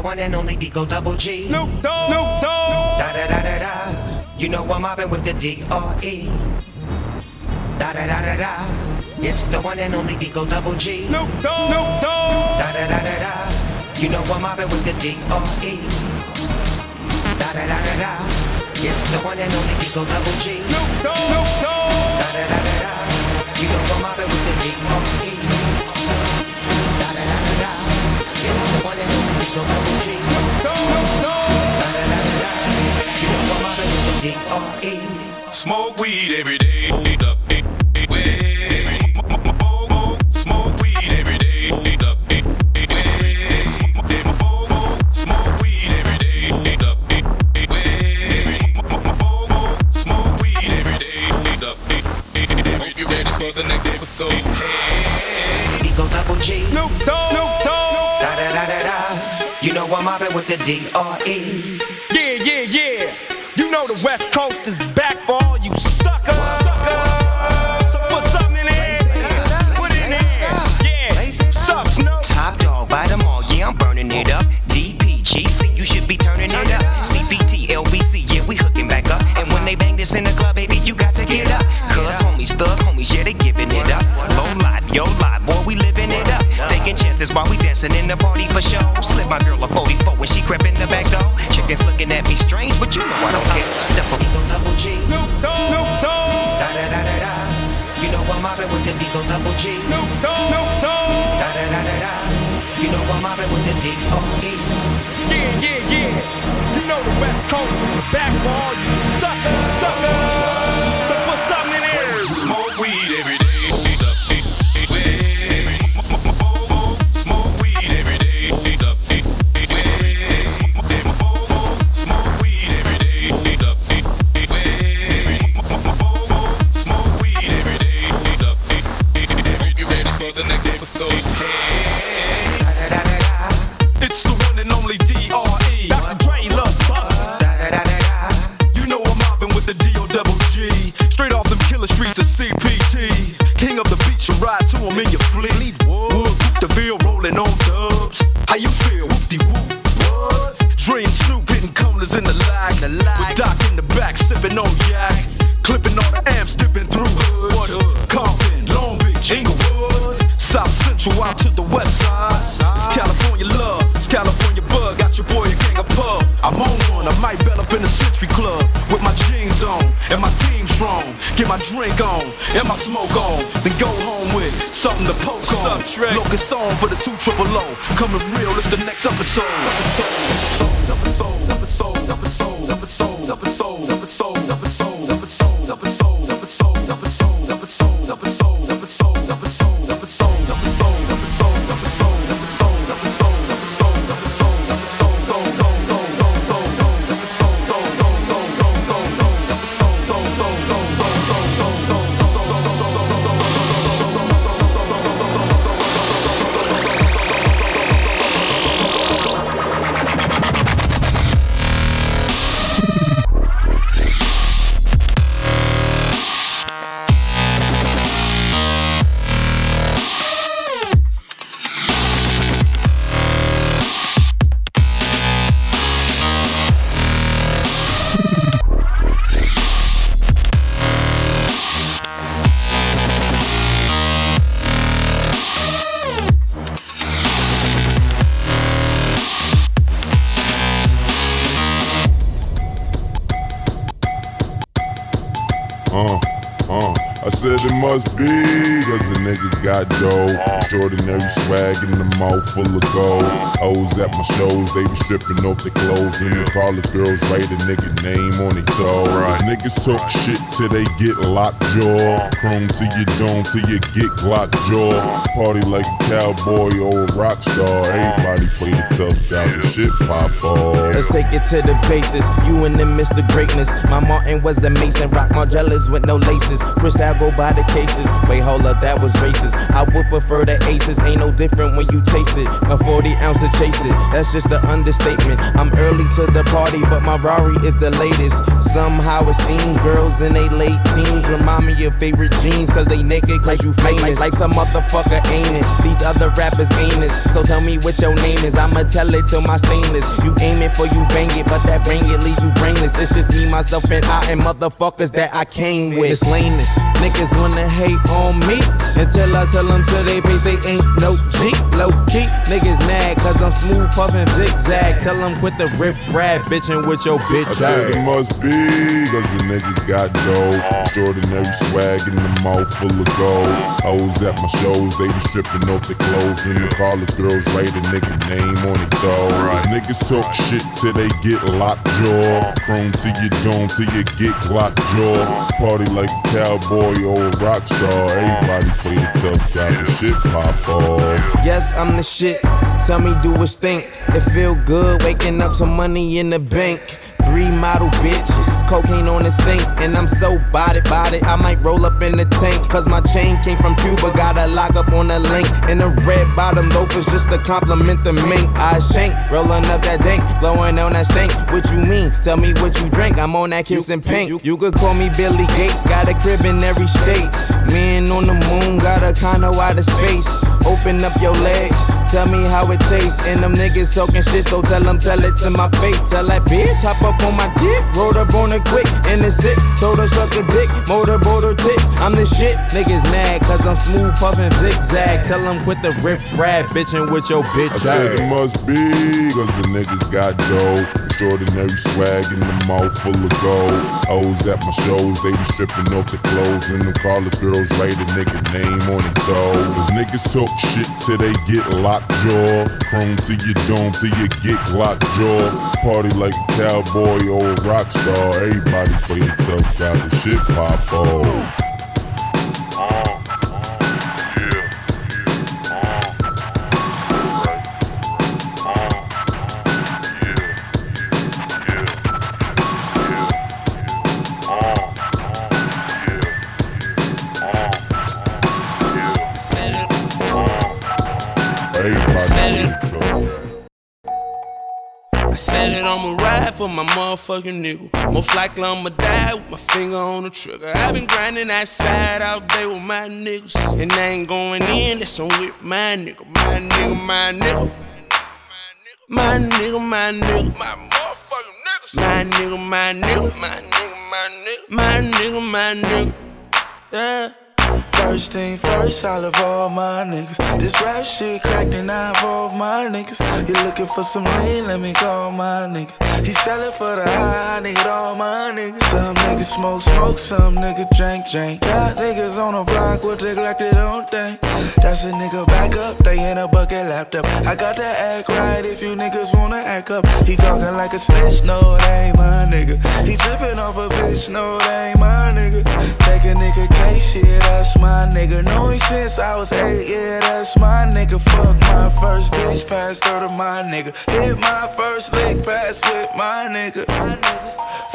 It's the one and only Digo Double G. Snoop Dogg. Snoop Dogg. Da da da da da. You know I'm mobbing with the D-R-E. Da da da da da. It's the one and only Digo Double G. Snoop Dogg. Snoop Dogg. Da da da da da. You know I'm mobbing with the D-R-E. Da da da da da. It's the one and only Digo Double G. Snoop Dogg. Snoop Dogg. Da da da da da. You know I'm mobbing with the D-R-E. Da D-R-E. Smoke weed every day. Smoke weed every day. for the next episode. Hey. Eagle Double G. Snoop Dogg. Snoop Dogg. Da da da da da. You know I'm mobbing with the D R E. Yeah yeah yeah. You know the West Coast is back for all you suckers. So put something in there. Put it in. Yeah. Suck, Snoop. Top dog by them all, yeah, I'm burning it up. DPGC, you should be turning it up. CBT, LBC, yeah, we hooking back up. And when they bang this in the club, baby, you got to get up. Cuz homies, thug homies, yeah, they giving it up. Low life, yo life, Taking chances while we dancing in the party for show. Slip my girl a 44 when she crept in the back door. Chickens looking at me strange, but you know I don't care. Step up, Digo double G. Snoop Dogg. Snoop Dogg. Da da da da da. You know I'm mobbing with the Digo double G. Snoop Dogg. Snoop Dogg. Da da da da da. You know I'm mobbing with the D-R-E. Yeah, yeah, yeah. You know the West Coast is back for all you suckers. Suckers. Get my drink on and my smoke on, then go home with something to poke on. Locust on for the two triple O. Coming real, it's the next episode, episode, episode, episode, episode, episode, episode, episode, episode, episode, got Joe. Extraordinary swag in the mouth full of gold. Hoes at my shows, they be stripping off their clothes. And the college girls write a nigga name on their toes. Niggas talk shit till they get locked jaw. Chrome to your dome till you get Glock jaw. Party like a cowboy or a rock star. Everybody play the tough guy till shit pop off. Let's take it to the basis. You and the midst of greatness. My Martin was a mason. Rock Margielas with no laces. Cristal I go by the cases. Wait, hold up, that was racist. I would prefer the aces. Ain't no different when you chase it. A 40 ounce to chase it. That's just an understatement. I'm early to the party, but my Rari is the latest. Somehow it seems girls in they late teens remind me of favorite jeans, cause they naked, cause you famous. Life's a motherfucker, ain't it? These other rappers ain't it. So tell me what your name is. I'ma tell it to my stainless. You aim it for you bang it, but that bang it leave you brainless. It's just me, myself, and I, and motherfuckers that I came with. It's lameness. Niggas wanna hate on me until I tell them to they face they ain't no G. Low key, niggas mad cause I'm smooth puffin' zigzag. Tell them quit the riff rap bitchin' with your bitch I said it must be cause the nigga got dough. Extraordinary swag in the mouth full of gold. Hoes at my shows, they be stripping off their clothes. And the college girls write a nigga name on their toes. Niggas talk shit till they get locked jaw. Chrome to your dome till you get locked jaw. Party like a cowboy a rock star. Everybody play the tough guy till shit pop off. Yes, I'm the shit. Tell me, do it stink? It feel good waking up some money in the bank. Three model bitches, cocaine on the sink, and I'm so body body. I might roll up in the tank, cause my chain came from Cuba. Got a lock up on the link, and the red bottom loafers just to compliment the mink. I shank, rolling up that dank, blowing on that stank. What you mean? Tell me what you drink. I'm on that kissing pink. You, you could call me Billy Gates, got a crib in every state. Man on the moon, got a out of space. Open up your legs. Tell me how it tastes, and them niggas talking shit, so tell them, tell it to my face. Tell that bitch, hop up on my dick, rolled up on it quick, in the six, told her suck a dick, motorboat her tits. I'm the shit, niggas mad, cause I'm smooth puffin' zigzag. Tell them quit the riff rap, bitchin' with your bitch I said it must be cause the niggas got dough. Extraordinary swag in the mouth full of gold. Hoes at my shows, they be stripping off their clothes. And the college girls write a nigga name on it toes. Cause niggas talk shit till they get locked jaw. Chrome to your dome till you get locked jaw. Party like a cowboy or a rock star. Everybody play the tough guy till shit pop off. For my motherfucking nigga. Most likely I'ma die with my finger on the trigger. i been grinding that side all day with my niggas. And I ain't going in, that's on with my nigga. My nigga, my nigga. My nigga, my nigga. My motherfucking niggas. My nigga, my nigga, my nigga. My nigga, my nigga. My nigga, my nigga. Yeah. First thing first, I love all my niggas. This rap shit cracked and I involve my niggas. You looking for some lean? Let me call my nigga. He sellin' for the high, I need all my niggas. Some niggas smoke, smoke, some niggas drink, drink. Got niggas on the block with neglected on thing. That's a nigga back up, they in a bucket laptop. I got to act right if you niggas wanna act up. He talking like a snitch, no, that ain't my nigga. He trippin' off a bitch, no, that ain't my nigga. Take a nigga case, shit, that's my nigga. Know him since I was eight, yeah, that's my nigga. Fuck my first bitch, passed her to my nigga. Hit my first lick, pass with my nigga.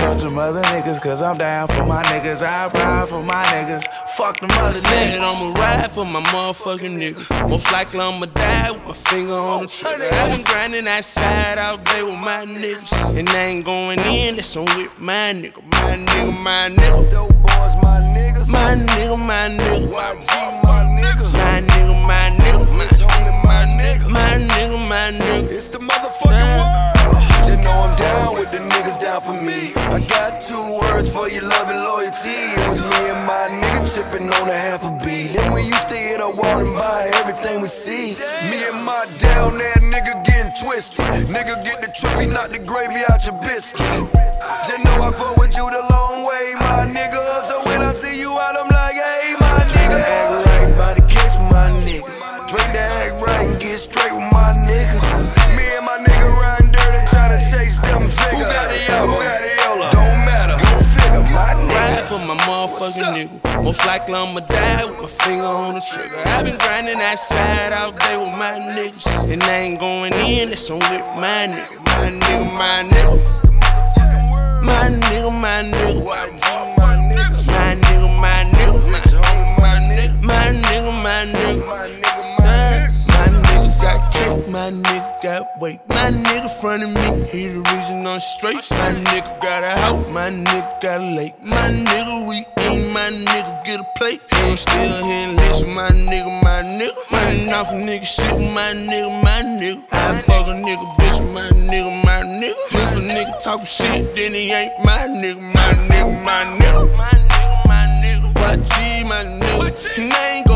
Fuck them other niggas, cause I'm down for my niggas. I ride for my niggas. Fuck them other niggas. I'ma ride for my motherfucking nigga. Most likely I'ma die with my finger on the trigger. i been grinding that side all day with my niggas. And I ain't going in, that's on with my nigga. My nigga, my nigga. My niggas. My nigga, my nigga. My niggas. My nigga, my nigga. My niggas. My nigga, my nigga. It's the motherfucking world. Just know I'm down with the niggas down for me. I got two words for your love and loyalty. It was me and my nigga tripping on a half a beat. Then we used to hit a wall and buy everything we see. Me and my down there nigga getting twisted. Nigga get the trippy, knock the gravy out your biscuit. Just know I fuck with you the long way, my nigga. motherfucking nigga. Most likely I'ma die with my finger on the trigger. i been grinding that side all day with my niggas. And I ain't going in, That's on with my nigga. My nigga, my nigga. My nigga, my nigga. My nigga, my nigga. My nigga, my nigga. My nigga got cake, my nigga front of me, he the reason I'm straight. My nigga got a house, my nigga got a lake. My nigga, we eat, my nigga get a plate. And I'm still licks with my nigga, my nigga. Running off a nigga shit with my nigga, my nigga. I fuck a nigga bitch my nigga, my nigga. If a nigga talk shit, then he ain't my nigga, my nigga, my nigga. My nigga, my nigga. What G, my nigga. And I ain't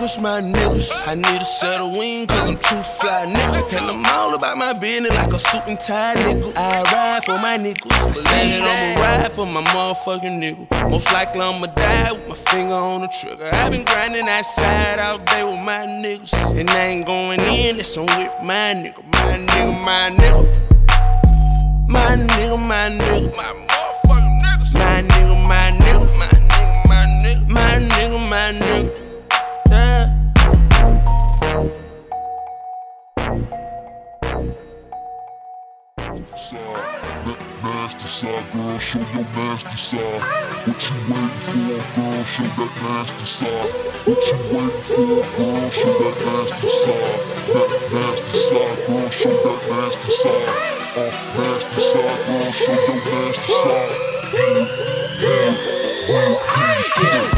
niggas, my niggas. I need a set of wings, cause I'm too fly, nigga. Tell them all about my business like a suit and tie, nigga. I ride for my niggas. Believe I'ma ride for my motherfucking nigga. Most likely I'ma die with my finger on the trigger. i been grinding outside all day with my niggas. And I ain't going in unless I'm with my nigga. My nigga, my nigga. My nigga, my nigga. My motherfucking niggas. My nigga, my nigga. My nigga, my nigga. My nigga, my nigga. Side, girl, show your nasty side. What you waiting for, girl? Show that nasty side. What you waiting for, girl? Show that nasty side. That nasty side, girl, show that nasty side. Uh, nasty side, girl, show your nasty side.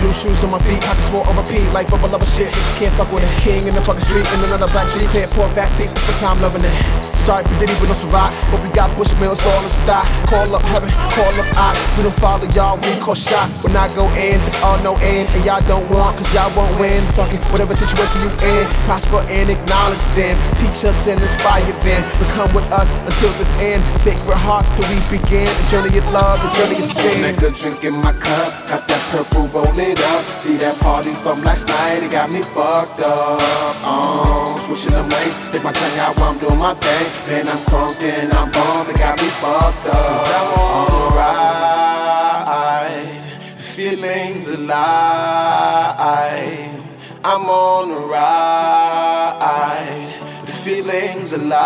Blue shoes on my feet, pockets more on repeat like bubble lover shit. Niggas can't fuck with a king in the fucking street in another black jeep. Can't pour back seats, spend time loving it. Sorry for Diddy, we don't survive, but we got Bushmills all in stock. Call up heaven, call up I. We don't follow y'all, we call shots. When I go in, it's all no end, and y'all don't want, cause y'all won't win. Fuck it, whatever situation you in, prosper and acknowledge them. Teach us and inspire them. But come with us until this end. Sacred hearts till we begin. The journey of love, the journey of sin. That good drink in my cup, got that purple roll it up. See that party from last night, it got me fucked up. Um, switching them lanes, take my tongue out while I'm doing my thing. Man, I'm crunk and I'm bummed, it got me fucked up. I'm on a ride, feelings alive. I'm on a ride, feelings alive.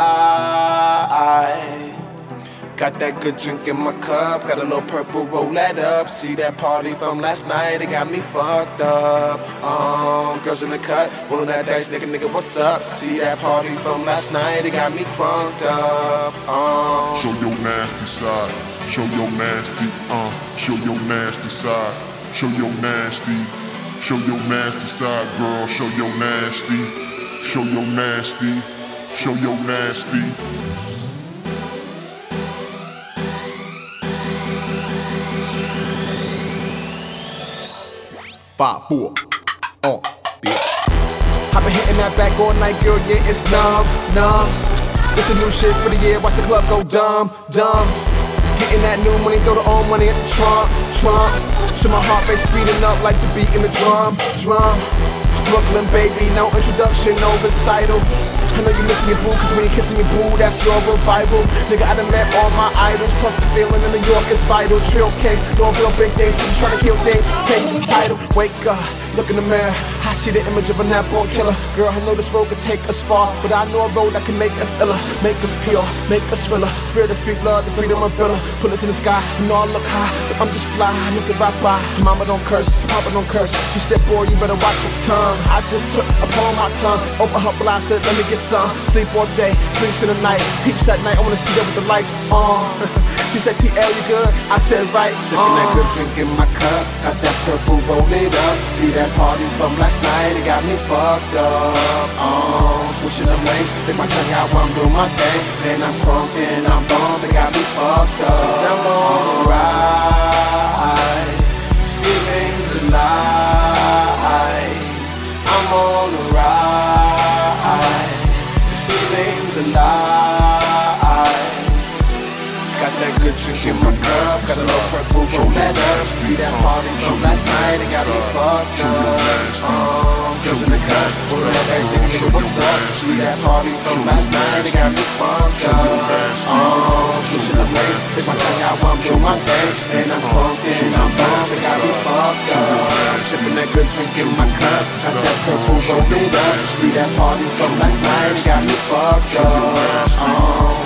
Got that good drink in my cup, got a little purple roll that up. See that party from last night, it got me fucked up. Um, girls in the cut, rolling that dice, nigga, nigga, what's up? See that party from last night, it got me crunked up. Um, Show your nasty side. Show your nasty, uh, show your nasty side. Show your nasty. Show your nasty side, girl. Show your nasty. Show your nasty. Show your nasty. Five, four, oh, bitch. I've been hitting that back all night, girl, yeah, it's numb, numb. It's a new shit for the year, watch the club go dumb, dumb. Getting that new money, throw the old money at the trunk, trunk. Show my heart rate speeding up like the beat in the drum, drum. Brooklyn, baby, no introduction, no recital. I know you missing your boo, cause when you're kissing your boo, that's your revival. Nigga, I done met all my idols, plus the feeling in New York is vital. Trill case, don't real big things, just trying to kill things. Take the title, wake up, look in the mirror. I see the image of a nap-born killer. Girl, I know this road could take us far, but I know a road that can make us iller, make us pure, make us thriller. Spirit of free blood, the freedom of villa. Put us in the sky, and all look high, I'm just fly. At right by. Mama don't curse, Papa don't curse. You said, boy, you better watch your tongue. I just took upon my tongue, open her blind, said, let me get some. Sleep all day, drinks in the night, peeps at night. I wanna see them with the lights on. she said, TL, you good? I said, right. Sipping that good drink in my cup, got that purple roll it up. See that party from last night, it got me fucked up. Um, switching them lanes, take my tongue out while I'm doing my thing. Man, I'm crunk and I'm bummed, it got me fucked up. Cause I'm on a ride, feelings alive. I'm on good in my cup, got a little purple roll that. See that party from last night, it got me fucked up. Um, girls in the cut, rolling that ass, nigga, nigga, what's up? See that party from last night, it got me fucked up. Um, up lanes, take my out while I'm doing my thing, and I'm pumped and I'm bummed, it got me fucked up. Sipping that good drink in my cup, got that purple roll it up. See that party from last night, it got me fucked up. Um,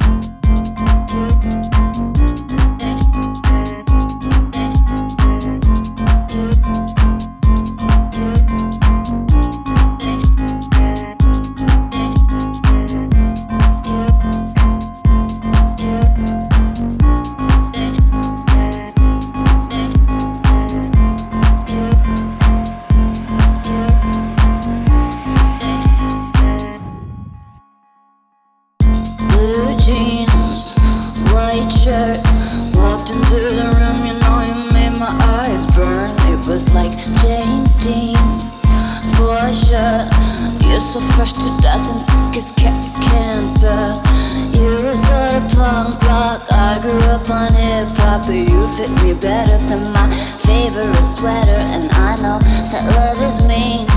up, you fit me better than my favorite sweater. And I know that love is mean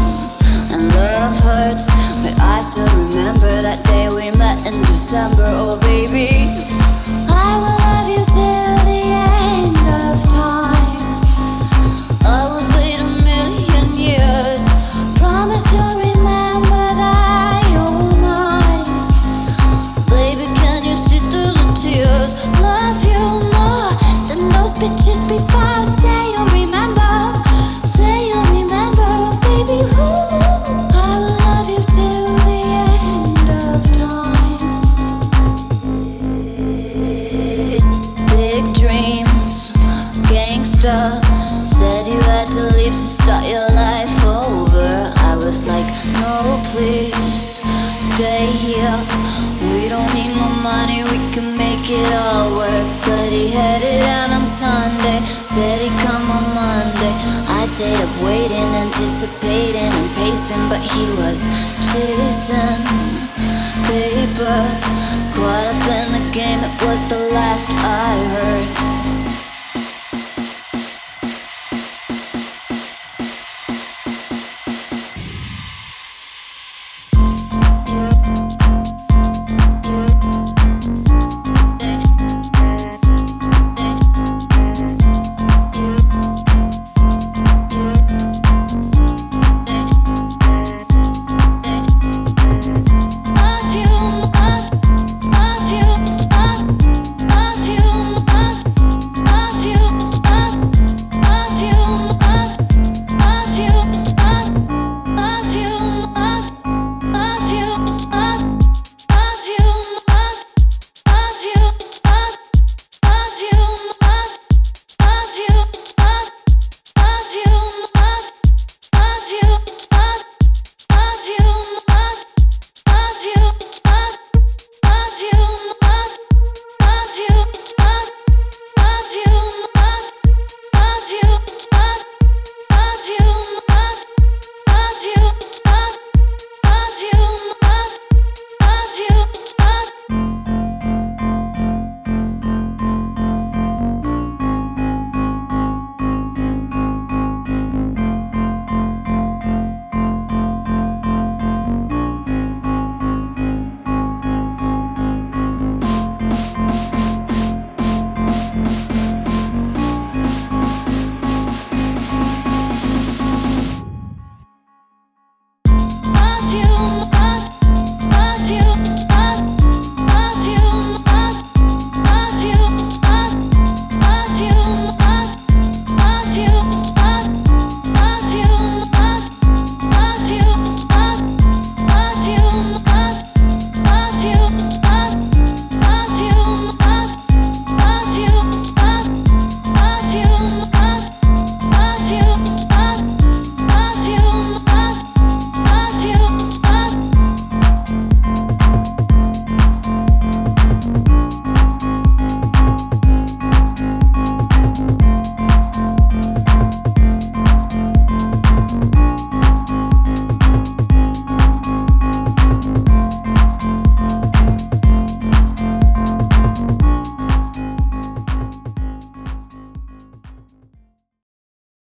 and love hurts. But I still remember that day we met in December, oh baby. Said you had to leave to start your life over. I was like, no, please, stay here. We don't need no money, we can make it all work. But he it out on Sunday, said he'd come on Monday. I stayed up waiting, anticipating and pacing, but he was chasing paper.